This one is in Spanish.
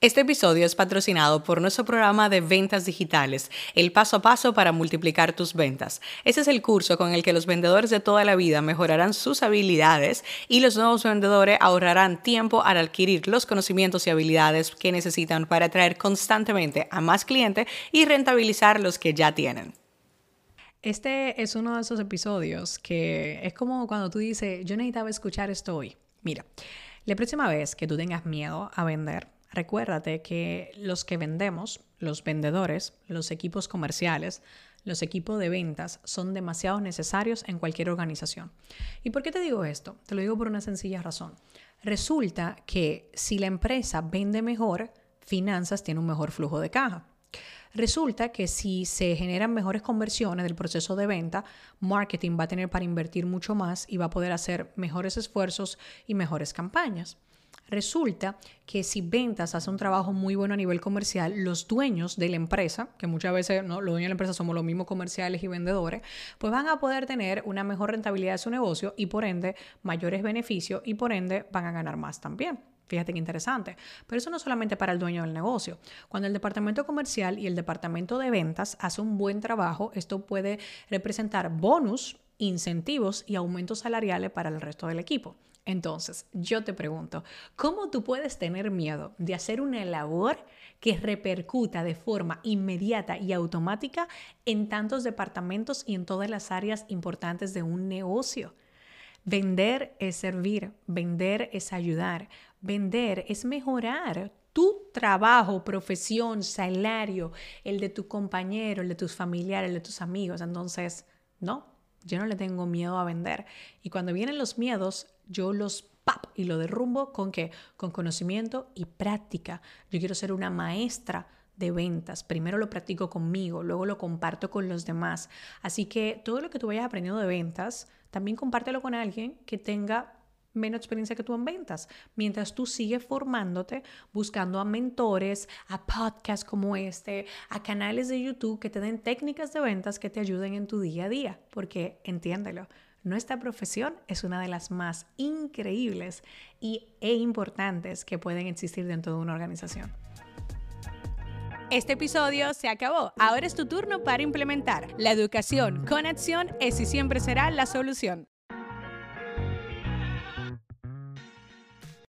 Este episodio es patrocinado por nuestro programa de ventas digitales, el paso a paso para multiplicar tus ventas. Ese es el curso con el que los vendedores de toda la vida mejorarán sus habilidades y los nuevos vendedores ahorrarán tiempo al adquirir los conocimientos y habilidades que necesitan para atraer constantemente a más clientes y rentabilizar los que ya tienen. Este es uno de esos episodios que es como cuando tú dices, yo necesitaba escuchar esto hoy. Mira, la próxima vez que tú tengas miedo a vender, recuérdate que los que vendemos, los vendedores, los equipos comerciales, los equipos de ventas son demasiado necesarios en cualquier organización. ¿Y por qué te digo esto? Te lo digo por una sencilla razón. Resulta que si la empresa vende mejor, finanzas tiene un mejor flujo de caja. Resulta que si se generan mejores conversiones del proceso de venta, marketing va a tener para invertir mucho más y va a poder hacer mejores esfuerzos y mejores campañas. Resulta que si ventas hace un trabajo muy bueno a nivel comercial, los dueños de la empresa, que muchas veces ¿no? los dueños de la empresa somos los mismos comerciales y vendedores, pues van a poder tener una mejor rentabilidad de su negocio y por ende mayores beneficios y por ende van a ganar más también. Fíjate qué interesante. Pero eso no solamente para el dueño del negocio. Cuando el departamento comercial y el departamento de ventas hace un buen trabajo, esto puede representar bonus, incentivos y aumentos salariales para el resto del equipo. Entonces, yo te pregunto, ¿cómo tú puedes tener miedo de hacer una labor que repercuta de forma inmediata y automática en tantos departamentos y en todas las áreas importantes de un negocio? Vender es servir, vender es ayudar, vender es mejorar tu trabajo, profesión, salario, el de tu compañero, el de tus familiares, el de tus amigos. Entonces, no, yo no le tengo miedo a vender. Y cuando vienen los miedos, yo los pap y lo derrumbo con qué? Con conocimiento y práctica. Yo quiero ser una maestra de ventas. Primero lo practico conmigo, luego lo comparto con los demás. Así que todo lo que tú vayas aprendiendo de ventas, también compártelo con alguien que tenga menos experiencia que tú en ventas, mientras tú sigues formándote, buscando a mentores, a podcasts como este, a canales de YouTube que te den técnicas de ventas que te ayuden en tu día a día, porque entiéndelo, nuestra profesión es una de las más increíbles y, e importantes que pueden existir dentro de una organización. Este episodio se acabó. Ahora es tu turno para implementar. La educación con acción es y siempre será la solución.